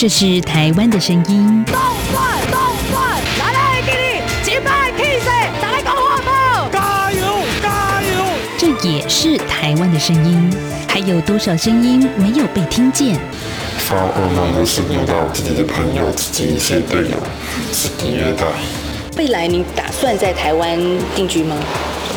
这是台湾的声音。动转动转，来来给你击败 K C，再来搞活宝！加油加油！这也是台湾的声音。还有多少声音没有被听见？发噩梦的是遇到自己的朋友、自己一些队友是虐待。未来你打算在台湾定居吗？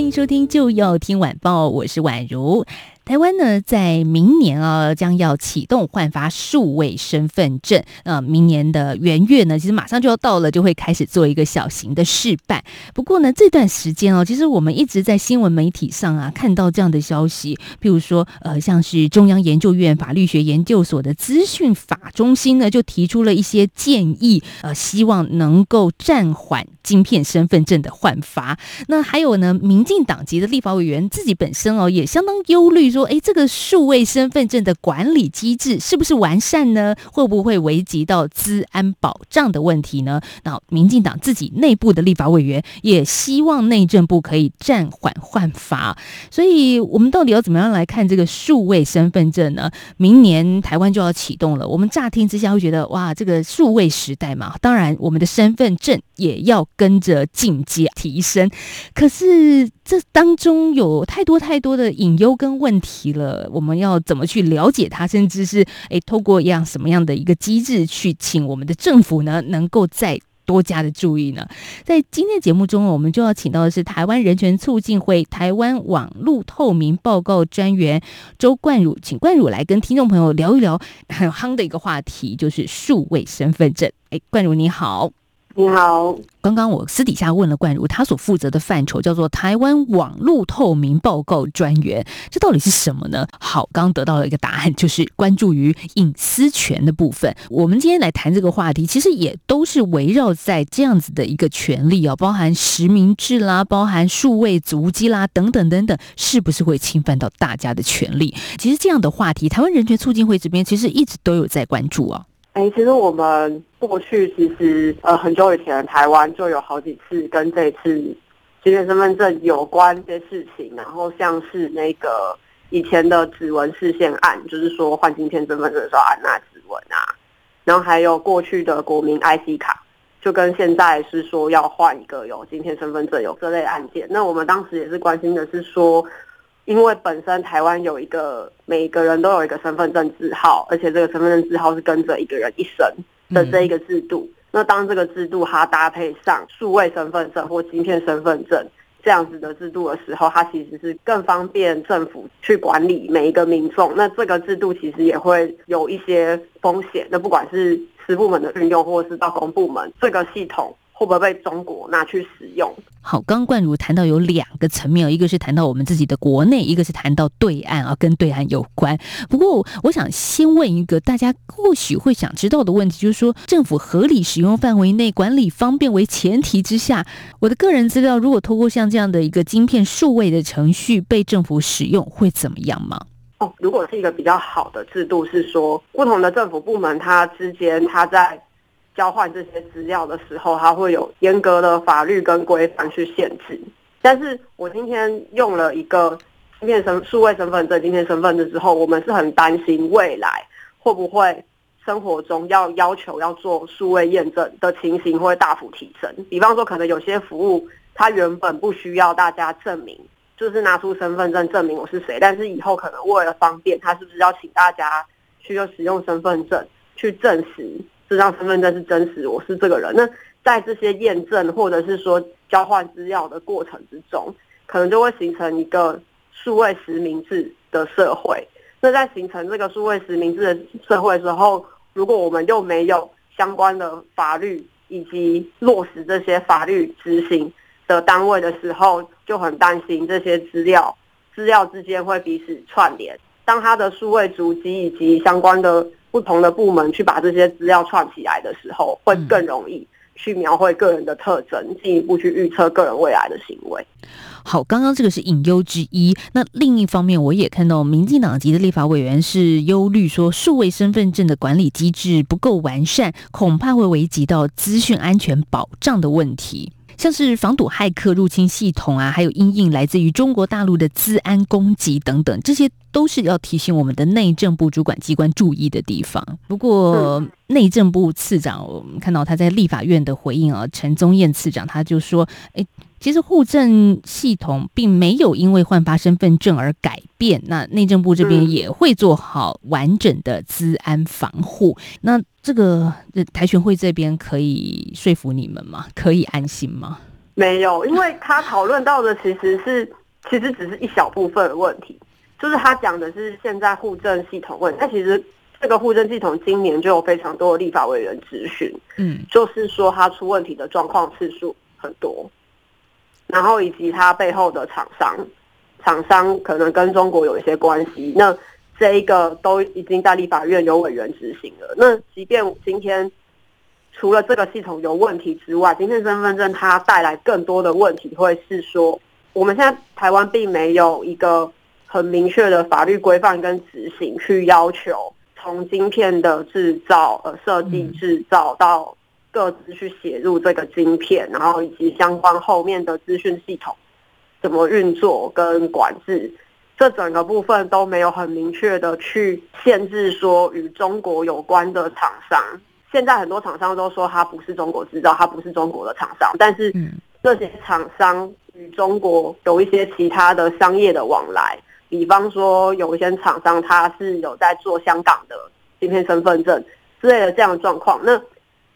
欢迎收听，就要听晚报，我是宛如。台湾呢，在明年啊，将要启动换发数位身份证。呃，明年的元月呢，其实马上就要到了，就会开始做一个小型的试办。不过呢，这段时间哦，其实我们一直在新闻媒体上啊看到这样的消息，譬如说，呃，像是中央研究院法律学研究所的资讯法中心呢，就提出了一些建议，呃，希望能够暂缓晶片身份证的换发。那还有呢，民进党籍的立法委员自己本身哦，也相当忧虑说。说哎，这个数位身份证的管理机制是不是完善呢？会不会危及到资安保障的问题呢？那民进党自己内部的立法委员也希望内政部可以暂缓换发。所以，我们到底要怎么样来看这个数位身份证呢？明年台湾就要启动了，我们乍听之下会觉得哇，这个数位时代嘛，当然我们的身份证也要跟着进阶提升。可是这当中有太多太多的隐忧跟问题。提了，我们要怎么去了解它，甚至是诶，透过一样什么样的一个机制去请我们的政府呢，能够再多加的注意呢？在今天节目中，我们就要请到的是台湾人权促进会台湾网络透明报告专员周冠儒，请冠儒来跟听众朋友聊一聊很夯的一个话题，就是数位身份证。诶，冠儒你好。你好，刚刚我私底下问了冠如，他所负责的范畴叫做台湾网络透明报告专员，这到底是什么呢？好，刚得到了一个答案，就是关注于隐私权的部分。我们今天来谈这个话题，其实也都是围绕在这样子的一个权利啊，包含实名制啦，包含数位足迹啦，等等等等，是不是会侵犯到大家的权利？其实这样的话题，台湾人权促进会这边其实一直都有在关注啊。哎、其实我们过去其实呃很久以前，台湾就有好几次跟这次晶片身份证有关一些事情，然后像是那个以前的指纹释宪案，就是说换晶片身份证的时候按那指纹啊，然后还有过去的国民 IC 卡，就跟现在是说要换一个有晶片身份证有这类案件，那我们当时也是关心的是说。因为本身台湾有一个每个人都有一个身份证字号，而且这个身份证字号是跟着一个人一生的这一个制度。嗯、那当这个制度它搭配上数位身份证或芯片身份证这样子的制度的时候，它其实是更方便政府去管理每一个民众。那这个制度其实也会有一些风险。那不管是私部门的运用，或者是到公部门，这个系统。会不会被中国拿去使用？好，刚冠如谈到有两个层面，一个是谈到我们自己的国内，一个是谈到对岸啊，跟对岸有关。不过，我想先问一个大家或许会想知道的问题，就是说，政府合理使用范围内，管理方便为前提之下，我的个人资料如果透过像这样的一个晶片数位的程序被政府使用，会怎么样吗？哦，如果是一个比较好的制度，是说不同的政府部门它之间，它在交换这些资料的时候，它会有严格的法律跟规范去限制。但是我今天用了一个晶片身数位身份证、今天身份证之后，我们是很担心未来会不会生活中要要求要做数位验证的情形会大幅提升。比方说，可能有些服务它原本不需要大家证明，就是拿出身份证证明我是谁，但是以后可能为了方便，它是不是要请大家去用使用身份证去证实？这张身份证是真实，我是这个人。那在这些验证或者是说交换资料的过程之中，可能就会形成一个数位实名制的社会。那在形成这个数位实名制的社会之后，如果我们又没有相关的法律以及落实这些法律执行的单位的时候，就很担心这些资料资料之间会彼此串联。当它的数位足迹以及相关的不同的部门去把这些资料串起来的时候，会更容易去描绘个人的特征，进一步去预测个人未来的行为。好，刚刚这个是隐忧之一。那另一方面，我也看到民进党籍的立法委员是忧虑说，数位身份证的管理机制不够完善，恐怕会危及到资讯安全保障的问题。像是防堵骇客入侵系统啊，还有因应来自于中国大陆的资安攻击等等，这些都是要提醒我们的内政部主管机关注意的地方。不过，内政部次长，我们看到他在立法院的回应啊，陈宗彦次长他就说：“诶。”其实户政系统并没有因为换发身份证而改变，那内政部这边也会做好完整的资安防护。嗯、那这个台权会这边可以说服你们吗？可以安心吗？没有，因为他讨论到的其实是其实只是一小部分的问题，就是他讲的是现在户政系统问题。但其实这个户政系统今年就有非常多的立法委员质询，嗯，就是说他出问题的状况次数很多。然后以及他背后的厂商，厂商可能跟中国有一些关系，那这一个都已经在立法院有委员执行了。那即便今天除了这个系统有问题之外，今天身份证它带来更多的问题，会是说我们现在台湾并没有一个很明确的法律规范跟执行，去要求从晶片的制造、呃设计、制造到。各自去写入这个晶片，然后以及相关后面的资讯系统怎么运作跟管制，这整个部分都没有很明确的去限制说与中国有关的厂商。现在很多厂商都说它不是中国制造，它不是中国的厂商，但是这些厂商与中国有一些其他的商业的往来，比方说有一些厂商他是有在做香港的芯片身份证之类的这样的状况，那。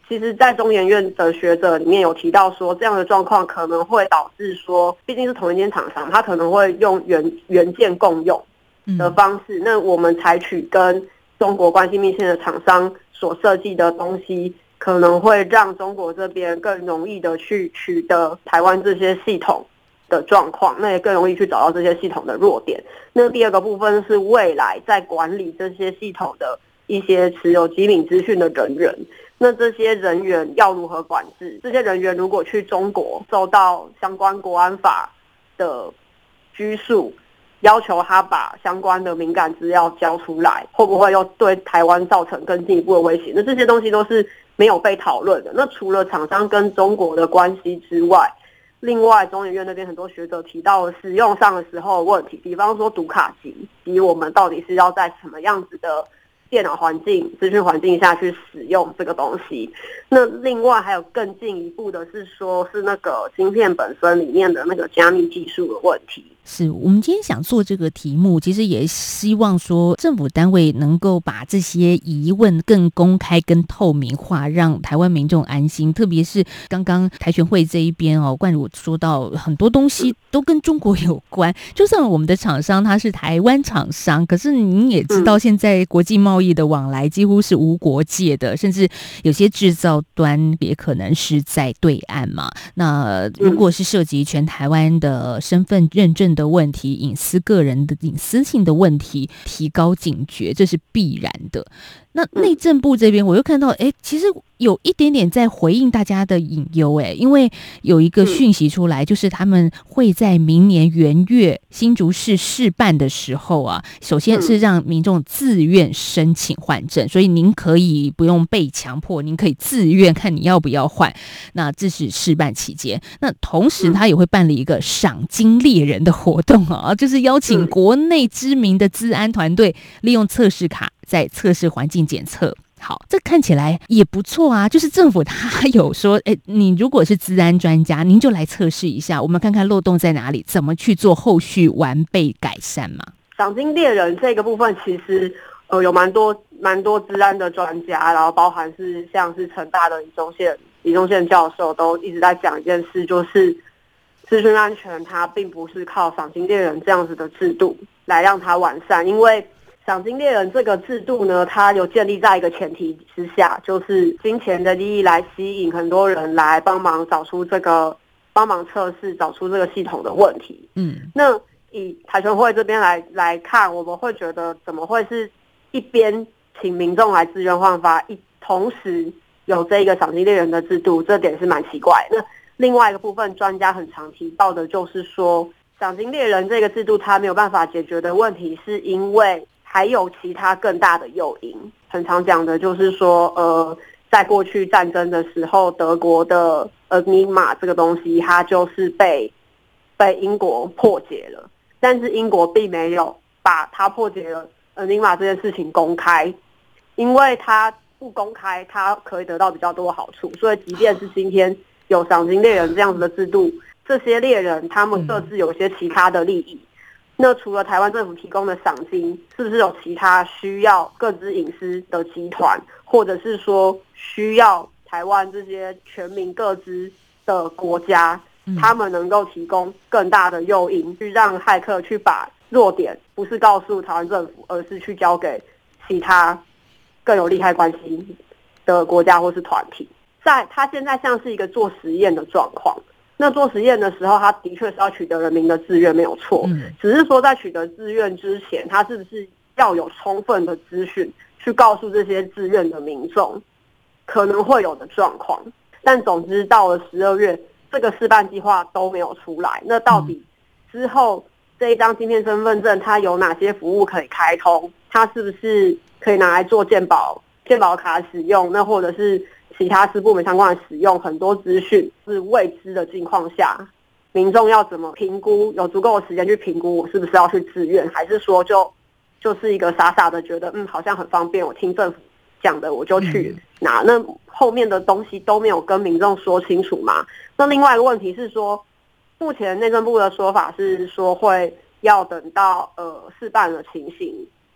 其实，在中研院的学者里面有提到说，这样的状况可能会导致说，毕竟是同一间厂商，他可能会用原原件共用的方式。那我们采取跟中国关系密切的厂商所设计的东西，可能会让中国这边更容易的去取得台湾这些系统的状况，那也更容易去找到这些系统的弱点。那第二个部分是未来在管理这些系统的一些持有机敏资讯的人员。那这些人员要如何管制？这些人员如果去中国受到相关国安法的拘束，要求他把相关的敏感资料交出来，会不会又对台湾造成更进一步的威胁？那这些东西都是没有被讨论的。那除了厂商跟中国的关系之外，另外中研院那边很多学者提到使用上的时候的问题，比方说读卡机，以及我们到底是要在什么样子的电脑环境、资讯环境下去使用这个东西。那另外还有更进一步的是说，是那个芯片本身里面的那个加密技术的问题。是我们今天想做这个题目，其实也希望说政府单位能够把这些疑问更公开、更透明化，让台湾民众安心。特别是刚刚台权会这一边哦，冠儒说到很多东西都跟中国有关，就算我们的厂商他是台湾厂商，可是您也知道，现在国际贸易的往来几乎是无国界的，甚至有些制造端也可能是在对岸嘛。那如果是涉及全台湾的身份认证的问题，隐私个人的隐私性的问题，提高警觉，这是必然的。那内政部这边，我又看到，哎，其实有一点点在回应大家的隐忧，哎，因为有一个讯息出来，就是他们会在明年元月新竹市试办的时候啊，首先是让民众自愿申请换证，所以您可以不用被强迫，您可以自愿看你要不要换。那这是试办期间，那同时他也会办理一个赏金猎人的活动啊，就是邀请国内知名的治安团队利用测试卡。在测试环境检测，好，这看起来也不错啊。就是政府他有说，哎，你如果是治安专家，您就来测试一下，我们看看漏洞在哪里，怎么去做后续完备改善嘛。赏金猎人这个部分，其实呃有蛮多蛮多治安的专家，然后包含是像是成大的李宗宪李宗宪教授都一直在讲一件事，就是资讯安全它并不是靠赏金猎人这样子的制度来让它完善，因为。赏金猎人这个制度呢，它有建立在一个前提之下，就是金钱的利益来吸引很多人来帮忙找出这个帮忙测试，找出这个系统的问题。嗯，那以台球会这边来来看，我们会觉得怎么会是一边请民众来自愿换发，一同时有这个赏金猎人的制度，这点是蛮奇怪。那另外一个部分，专家很常提到的就是说，赏金猎人这个制度它没有办法解决的问题，是因为还有其他更大的诱因。很常讲的就是说，呃，在过去战争的时候，德国的呃尼玛这个东西，它就是被被英国破解了，但是英国并没有把它破解了呃尼玛这件事情公开，因为它不公开，它可以得到比较多好处，所以即便是今天。有赏金猎人这样子的制度，这些猎人他们各自有些其他的利益。那除了台湾政府提供的赏金，是不是有其他需要各资隐私的集团，或者是说需要台湾这些全民各资的国家，他们能够提供更大的诱因，去让骇客去把弱点不是告诉台湾政府，而是去交给其他更有利害关系的国家或是团体？在他现在像是一个做实验的状况，那做实验的时候，他的确是要取得人民的自愿，没有错。只是说在取得自愿之前，他是不是要有充分的资讯去告诉这些自愿的民众可能会有的状况？但总之到了十二月，这个示范计划都没有出来。那到底之后这一张芯片身份证它有哪些服务可以开通？它是不是可以拿来做健保健保卡使用？那或者是？其他私部门相关的使用，很多资讯是未知的情况下，民众要怎么评估？有足够的时间去评估，我是不是要去自愿，还是说就就是一个傻傻的觉得，嗯，好像很方便，我听政府讲的我就去拿。那后面的东西都没有跟民众说清楚嘛？那另外一个问题是说，目前内政部的说法是说会要等到呃事办的情形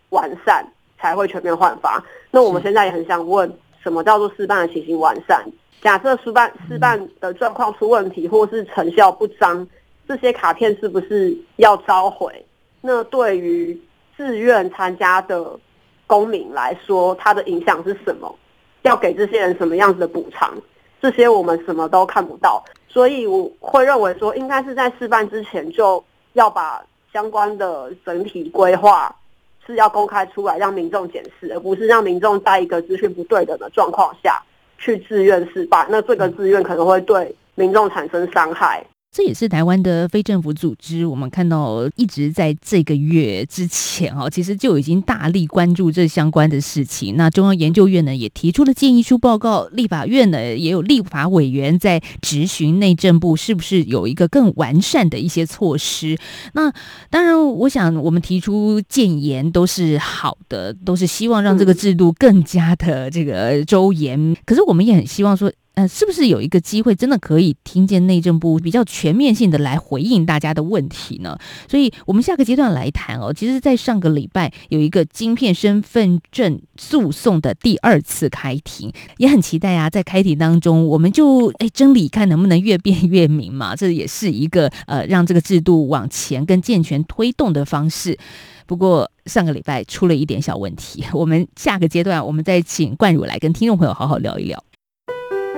完善才会全面换发。那我们现在也很想问。什么叫做试办的情形完善？假设试办试办的状况出问题，或是成效不彰，这些卡片是不是要召回？那对于自愿参加的公民来说，它的影响是什么？要给这些人什么样子的补偿？这些我们什么都看不到，所以我会认为说，应该是在试办之前就要把相关的整体规划。是要公开出来让民众检视，而不是让民众在一个资讯不对等的状况下去自愿示范。那这个自愿可能会对民众产生伤害。这也是台湾的非政府组织，我们看到一直在这个月之前哦，其实就已经大力关注这相关的事情。那中央研究院呢也提出了建议书报告，立法院呢也有立法委员在质询内政部是不是有一个更完善的一些措施。那当然，我想我们提出建言都是好的，都是希望让这个制度更加的这个周延。可是我们也很希望说。呃，是不是有一个机会，真的可以听见内政部比较全面性的来回应大家的问题呢？所以，我们下个阶段来谈哦。其实，在上个礼拜有一个晶片身份证诉讼的第二次开庭，也很期待啊。在开庭当中，我们就哎，真理看能不能越辩越明嘛。这也是一个呃，让这个制度往前跟健全推动的方式。不过，上个礼拜出了一点小问题，我们下个阶段我们再请冠儒来跟听众朋友好好聊一聊。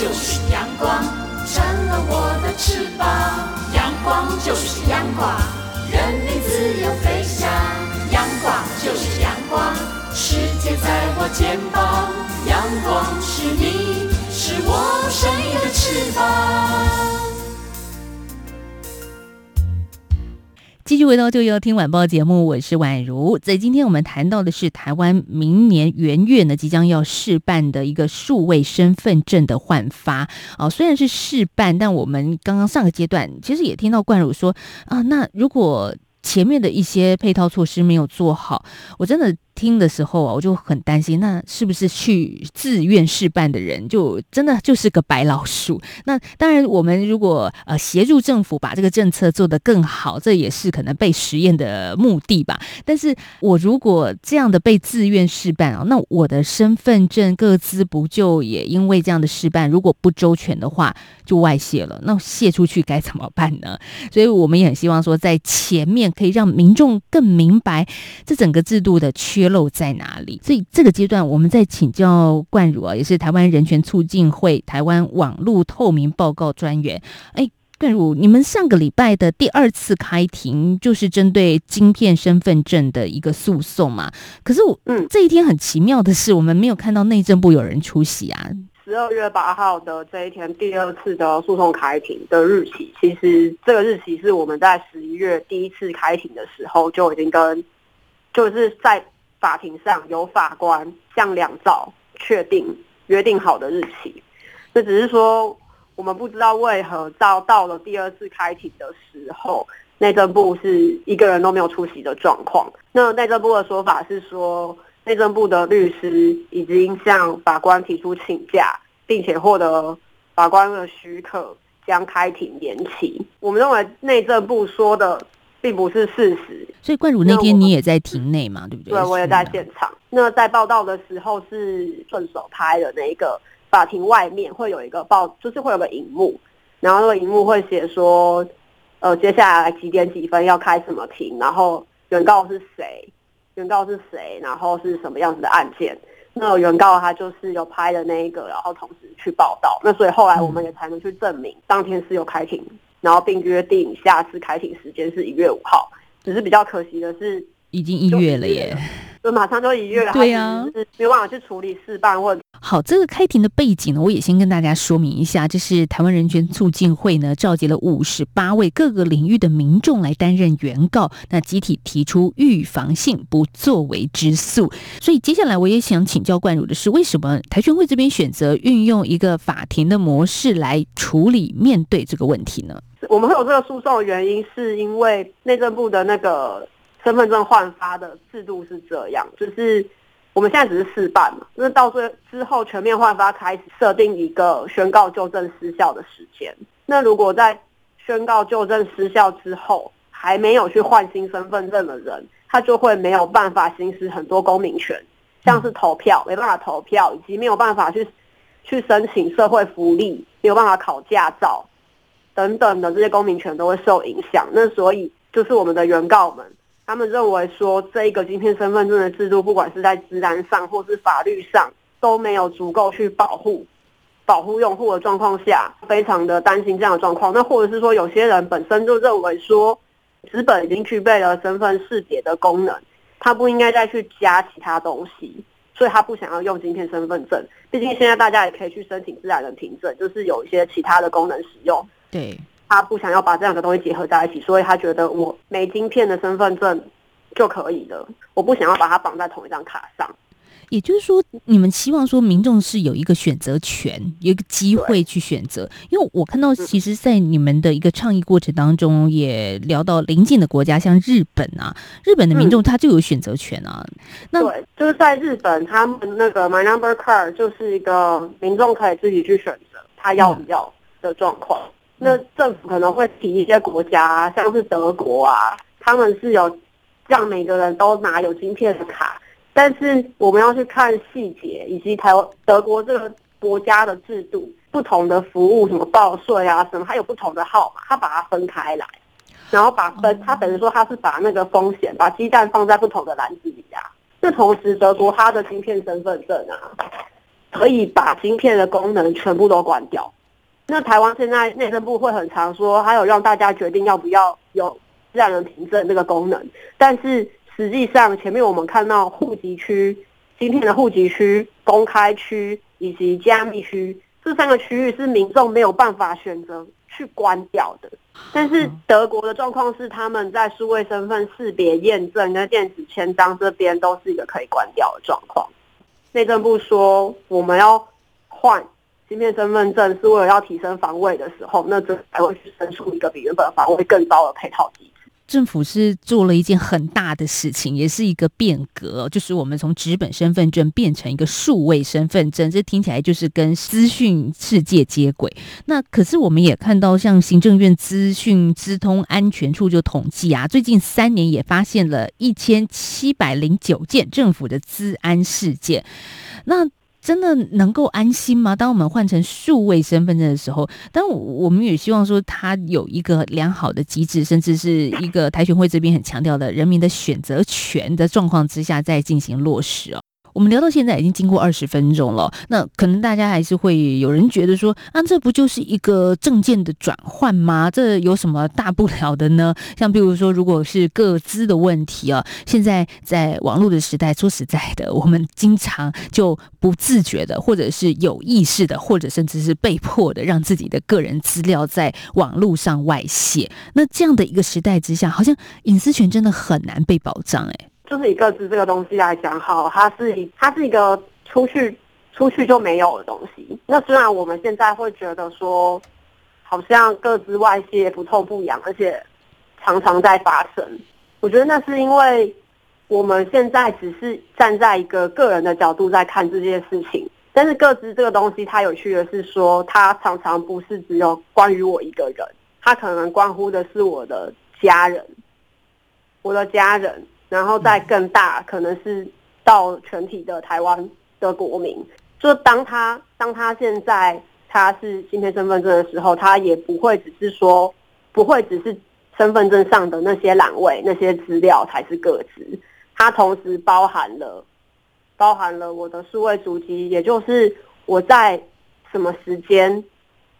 就是阳光，成了我的翅膀。阳光就是阳光，人民自由飞翔。阳光就是阳光，世界在我肩膀。阳光是你，是我生命的翅膀。继续回到就要听晚报节目，我是宛如。在今天我们谈到的是台湾明年元月呢，即将要试办的一个数位身份证的换发哦。虽然是试办，但我们刚刚上个阶段其实也听到冠儒说啊，那如果前面的一些配套措施没有做好，我真的。听的时候啊，我就很担心，那是不是去自愿试办的人就真的就是个白老鼠？那当然，我们如果呃协助政府把这个政策做得更好，这也是可能被实验的目的吧。但是我如果这样的被自愿试办啊，那我的身份证各资不就也因为这样的试办，如果不周全的话，就外泄了？那泄出去该怎么办呢？所以我们也很希望说，在前面可以让民众更明白这整个制度的缺漏在哪里？所以这个阶段，我们在请教冠儒啊，也是台湾人权促进会台湾网络透明报告专员。哎，冠儒，你们上个礼拜的第二次开庭，就是针对晶片身份证的一个诉讼嘛？可是我，嗯，这一天很奇妙的是，我们没有看到内政部有人出席啊。十二月八号的这一天，第二次的诉讼开庭的日期，其实这个日期是我们在十一月第一次开庭的时候就已经跟，就是在法庭上有法官向两造确定约定好的日期。这只是说，我们不知道为何到到了第二次开庭的时候，内政部是一个人都没有出席的状况。那内政部的说法是说。内政部的律师已经向法官提出请假，并且获得法官的许可，将开庭延期。我们认为内政部说的并不是事实。所以冠儒那天你也在庭内嘛，对不对？对，我也在现场。那在报道的时候是顺手拍的那一个法庭外面会有一个报，就是会有个荧幕，然后那个荧幕会写说，呃，接下来几点几分要开什么庭，然后原告是谁。原告是谁？然后是什么样子的案件？那原告他就是有拍的那一个，然后同时去报道。那所以后来我们也才能去证明当天是有开庭，然后并约定下次开庭时间是一月五号。只是比较可惜的是，已经一月了耶。就马上就一月了，对呀、啊，是没办法去处理事办问题。好，这个开庭的背景呢，我也先跟大家说明一下，这是台湾人权促进会呢召集了五十八位各个领域的民众来担任原告，那集体提出预防性不作为之诉。所以接下来我也想请教冠儒的是，为什么台权会这边选择运用一个法庭的模式来处理面对这个问题呢？我们会有这个诉讼的原因，是因为内政部的那个。身份证换发的制度是这样，就是我们现在只是试办嘛，那到最之后全面换发开始设定一个宣告旧正失效的时间。那如果在宣告旧正失效之后还没有去换新身份证的人，他就会没有办法行使很多公民权，像是投票没办法投票，以及没有办法去去申请社会福利，没有办法考驾照等等的这些公民权都会受影响。那所以就是我们的原告们。他们认为说，这一个晶片身份证的制度，不管是在治安上或是法律上，都没有足够去保护保护用户的状况下，非常的担心这样的状况。那或者是说，有些人本身就认为说，纸本已经具备了身份识别的功能，他不应该再去加其他东西，所以他不想要用晶片身份证。毕竟现在大家也可以去申请自然人凭证，就是有一些其他的功能使用。对。他不想要把这两个东西结合在一起，所以他觉得我没晶片的身份证就可以了。我不想要把它绑在同一张卡上。也就是说，你们希望说民众是有一个选择权，有一个机会去选择。因为我看到，其实，在你们的一个倡议过程当中，也聊到邻近的国家，像日本啊，日本的民众他就有选择权啊。嗯、那对，就是在日本，他们那个 My Number Card 就是一个民众可以自己去选择他要不要的状况。嗯那政府可能会提一些国家啊，像是德国啊，他们是有让每个人都拿有晶片的卡，但是我们要去看细节，以及台湾德国这个国家的制度，不同的服务，什么报税啊，什么它有不同的号码，它把它分开来，然后把分，它等于说它是把那个风险，把鸡蛋放在不同的篮子里啊。那同时，德国它的芯片身份证啊，可以把芯片的功能全部都关掉。那台湾现在内政部会很常说，还有让大家决定要不要有自然人凭证这个功能，但是实际上前面我们看到户籍区、今天的户籍区、公开区以及加密区这三个区域是民众没有办法选择去关掉的。但是德国的状况是，他们在数位身份识别验证跟电子签章这边都是一个可以关掉的状况。内政部说我们要换。芯片身份证是为了要提升防卫的时候，那这才会去生出一个比原本防卫更高的配套机制。政府是做了一件很大的事情，也是一个变革，就是我们从纸本身份证变成一个数位身份证，这听起来就是跟资讯世界接轨。那可是我们也看到，像行政院资讯资通安全处就统计啊，最近三年也发现了一千七百零九件政府的资安事件，那。真的能够安心吗？当我们换成数位身份证的时候，但我们也希望说，它有一个良好的机制，甚至是一个台选会这边很强调的人民的选择权的状况之下，再进行落实哦。我们聊到现在已经经过二十分钟了，那可能大家还是会有人觉得说，啊，这不就是一个证件的转换吗？这有什么大不了的呢？像比如说，如果是个资的问题啊，现在在网络的时代，说实在的，我们经常就不自觉的，或者是有意识的，或者甚至是被迫的，让自己的个人资料在网络上外泄。那这样的一个时代之下，好像隐私权真的很难被保障，欸，哎。就是以个资这个东西来讲，好，它是，它是一个出去出去就没有的东西。那虽然我们现在会觉得说，好像个资外泄不痛不痒，而且常常在发生。我觉得那是因为我们现在只是站在一个个人的角度在看这件事情。但是个资这个东西，它有趣的是说，它常常不是只有关于我一个人，它可能关乎的是我的家人，我的家人。然后再更大，可能是到全体的台湾的国民。就当他当他现在他是芯片身份证的时候，他也不会只是说，不会只是身份证上的那些栏位、那些资料才是个资，它同时包含了包含了我的数位足迹，也就是我在什么时间，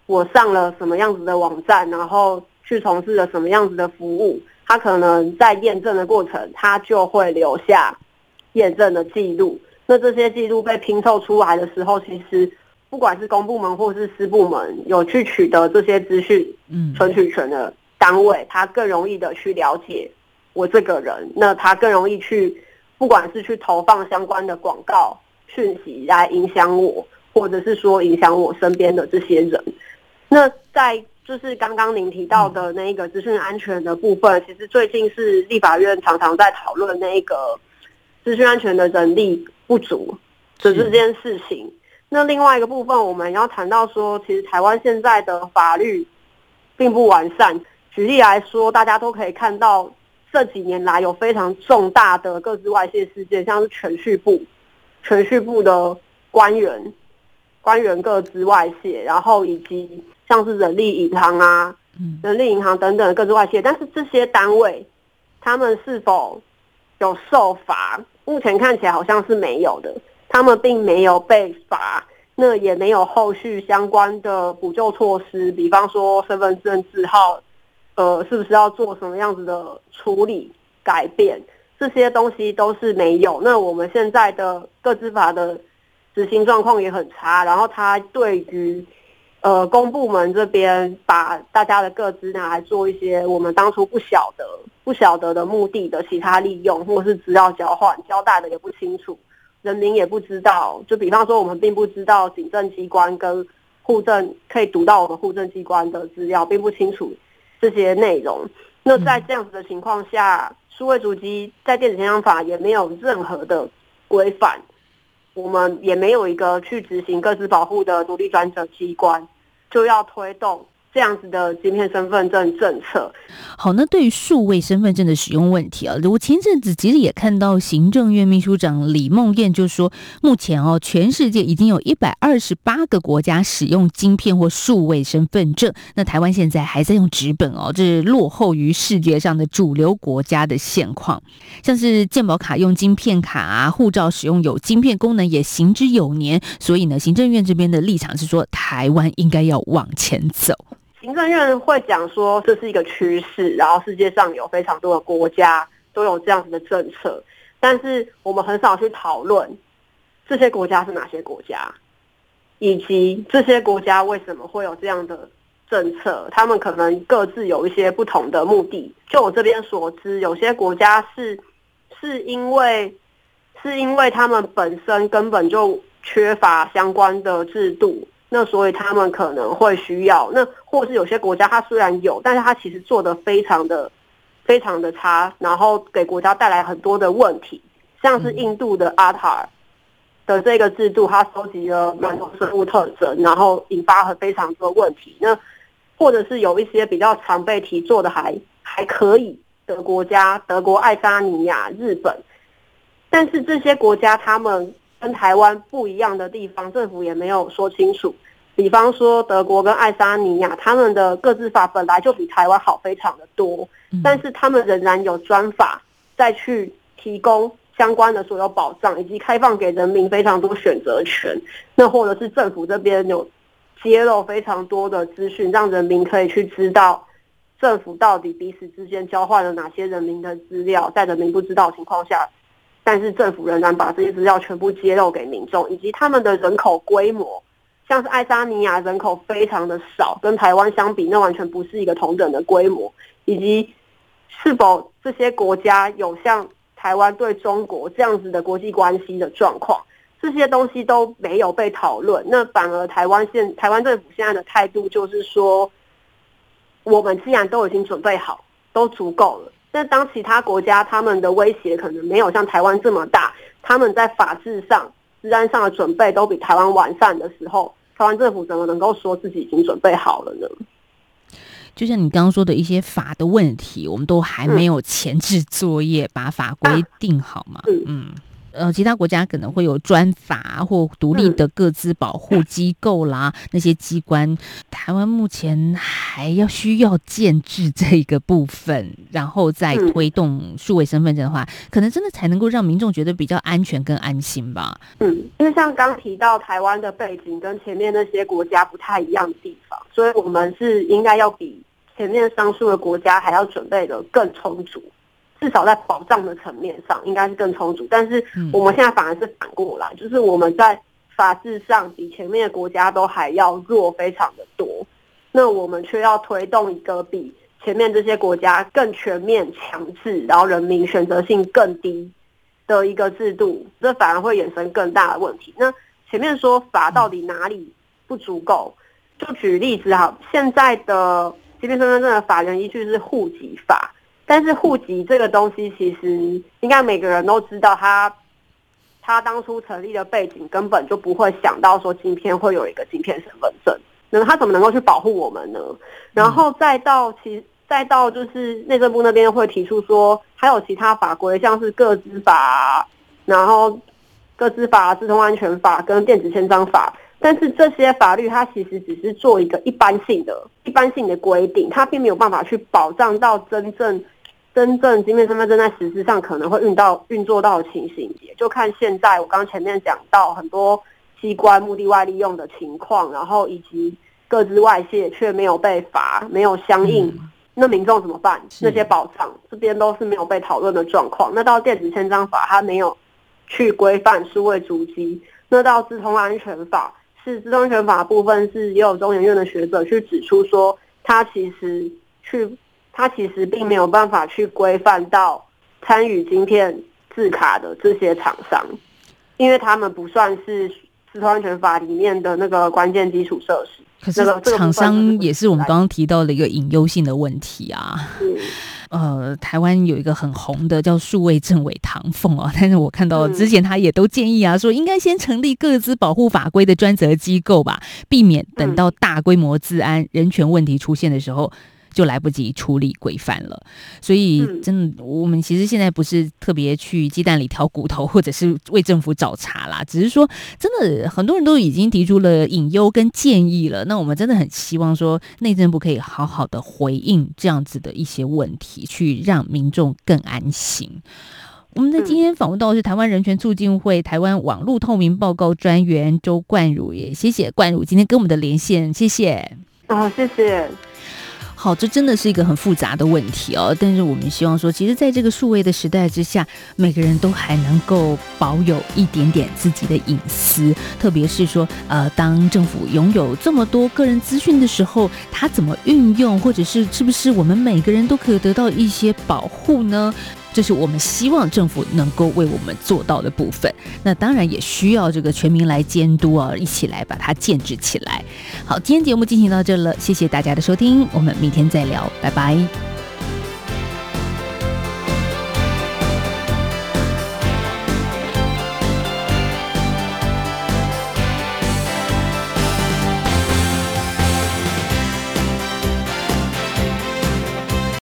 我上了什么样子的网站，然后去从事了什么样子的服务。他可能在验证的过程，他就会留下验证的记录。那这些记录被拼凑出来的时候，其实不管是公部门或是私部门有去取得这些资讯，嗯，存取权的单位，他更容易的去了解我这个人。那他更容易去，不管是去投放相关的广告讯息来影响我，或者是说影响我身边的这些人。那在就是刚刚您提到的那一个资讯安全的部分，其实最近是立法院常常在讨论那一个资讯安全的人力不足的这件事情。那另外一个部分，我们要谈到说，其实台湾现在的法律并不完善。举例来说，大家都可以看到这几年来有非常重大的各自外泄事件，像是全序部、全序部的官员、官员各自外泄，然后以及。像是人力银行啊，人力银行等等各自外泄，但是这些单位他们是否有受罚？目前看起来好像是没有的，他们并没有被罚，那也没有后续相关的补救措施，比方说身份证字号，呃，是不是要做什么样子的处理改变？这些东西都是没有。那我们现在的各自法的执行状况也很差，然后它对于呃，公部门这边把大家的各资拿来做一些我们当初不晓得、不晓得的目的的其他利用，或是资料交换，交代的也不清楚，人民也不知道。就比方说，我们并不知道警政机关跟户政可以读到我们户政机关的资料，并不清楚这些内容。那在这样子的情况下，数位主机在电子签章法也没有任何的规范。我们也没有一个去执行各自保护的独立专责机关，就要推动这样子的芯片身份证政策。好，那对于数位身份证的使用问题啊，我前阵子其实也看到行政院秘书长李梦燕就说，目前哦，全世界已经有一百二十八个国家使用晶片或数位身份证，那台湾现在还在用纸本哦，这是落后于世界上的主流国家的现况。像是健保卡用晶片卡啊，护照使用有晶片功能也行之有年，所以呢，行政院这边的立场是说，台湾应该要往前走。行政院会讲说，这是一个趋势，然后世界上有非常多的国家都有这样子的政策，但是我们很少去讨论这些国家是哪些国家，以及这些国家为什么会有这样的政策，他们可能各自有一些不同的目的。就我这边所知，有些国家是是因为是因为他们本身根本就缺乏相关的制度。那所以他们可能会需要，那或是有些国家它虽然有，但是它其实做的非常的、非常的差，然后给国家带来很多的问题，像是印度的阿塔尔的这个制度，它收集了蛮多生物特征，然后引发了非常多问题。那或者是有一些比较常被提做的还还可以的国家，德国、爱沙尼亚、日本，但是这些国家他们跟台湾不一样的地方，政府也没有说清楚。比方说，德国跟爱沙尼亚，他们的各自法本来就比台湾好非常的多，但是他们仍然有专法再去提供相关的所有保障，以及开放给人民非常多选择权。那或者是政府这边有。揭露非常多的资讯，让人民可以去知道政府到底彼此之间交换了哪些人民的资料，在人民不知道的情况下，但是政府仍然把这些资料全部揭露给民众，以及他们的人口规模，像是爱沙尼亚人口非常的少，跟台湾相比，那完全不是一个同等的规模，以及是否这些国家有像台湾对中国这样子的国际关系的状况。这些东西都没有被讨论，那反而台湾现台湾政府现在的态度就是说，我们既然都已经准备好，都足够了。但当其他国家他们的威胁可能没有像台湾这么大，他们在法制上、治安上的准备都比台湾完善的时候，台湾政府怎么能够说自己已经准备好了呢？就像你刚刚说的一些法的问题，我们都还没有前置作业，把法规定好嘛？嗯。嗯呃，其他国家可能会有专法或独立的各自保护机构啦，嗯、那些机关。台湾目前还要需要建制这一个部分，然后再推动数位身份证的话，嗯、可能真的才能够让民众觉得比较安全跟安心吧。嗯，因为像刚提到台湾的背景跟前面那些国家不太一样的地方，所以我们是应该要比前面上述的国家还要准备的更充足。至少在保障的层面上，应该是更充足。但是我们现在反而是反过来，就是我们在法制上比前面的国家都还要弱，非常的多。那我们却要推动一个比前面这些国家更全面、强制，然后人民选择性更低的一个制度，这反而会衍生更大的问题。那前面说法到底哪里不足够？就举例子哈，现在的这边身份证的法源依据是户籍法。但是户籍这个东西，其实应该每个人都知道他，他他当初成立的背景根本就不会想到说今天会有一个晶片身份证，那么他怎么能够去保护我们呢？然后再到其再到就是内政部那边会提出说，还有其他法规，像是个资法，然后个资法、资通安全法跟电子签章法。但是这些法律它其实只是做一个一般性的、一般性的规定，它并没有办法去保障到真正。真正芯片身份证在实质上可能会运到运作到的情形，也就看现在我刚前面讲到很多机关目的外利用的情况，然后以及各自外泄却没有被罚，没有相应，嗯、那民众怎么办？那些保障这边都是没有被讨论的状况。那到电子签章法，它没有去规范数位足迹。那到资通安全法，是资通安全法的部分是也有中研院的学者去指出说，它其实去。它其实并没有办法去规范到参与晶片制卡的这些厂商，因为他们不算是资通安全法里面的那个关键基础设施。可是厂商也是我们刚刚提到的一个隐忧性的问题啊。嗯、呃，台湾有一个很红的叫数位政委唐凤啊，但是我看到之前他也都建议啊，说应该先成立各自保护法规的专责机构吧，避免等到大规模治安人权问题出现的时候。就来不及处理规范了，所以真的，我们其实现在不是特别去鸡蛋里挑骨头，或者是为政府找茬啦，只是说，真的很多人都已经提出了隐忧跟建议了。那我们真的很希望说，内政部可以好好的回应这样子的一些问题，去让民众更安心。我们在今天访问到的是台湾人权促进会台湾网络透明报告专员周冠儒，也谢谢冠儒今天跟我们的连线，谢谢。好，谢谢。好，这真的是一个很复杂的问题哦。但是我们希望说，其实在这个数位的时代之下，每个人都还能够保有一点点自己的隐私。特别是说，呃，当政府拥有这么多个人资讯的时候，他怎么运用，或者是是不是我们每个人都可以得到一些保护呢？这是我们希望政府能够为我们做到的部分。那当然也需要这个全民来监督啊，一起来把它建制起来。好，今天节目进行到这了，谢谢大家的收听，我们明天再聊，拜拜。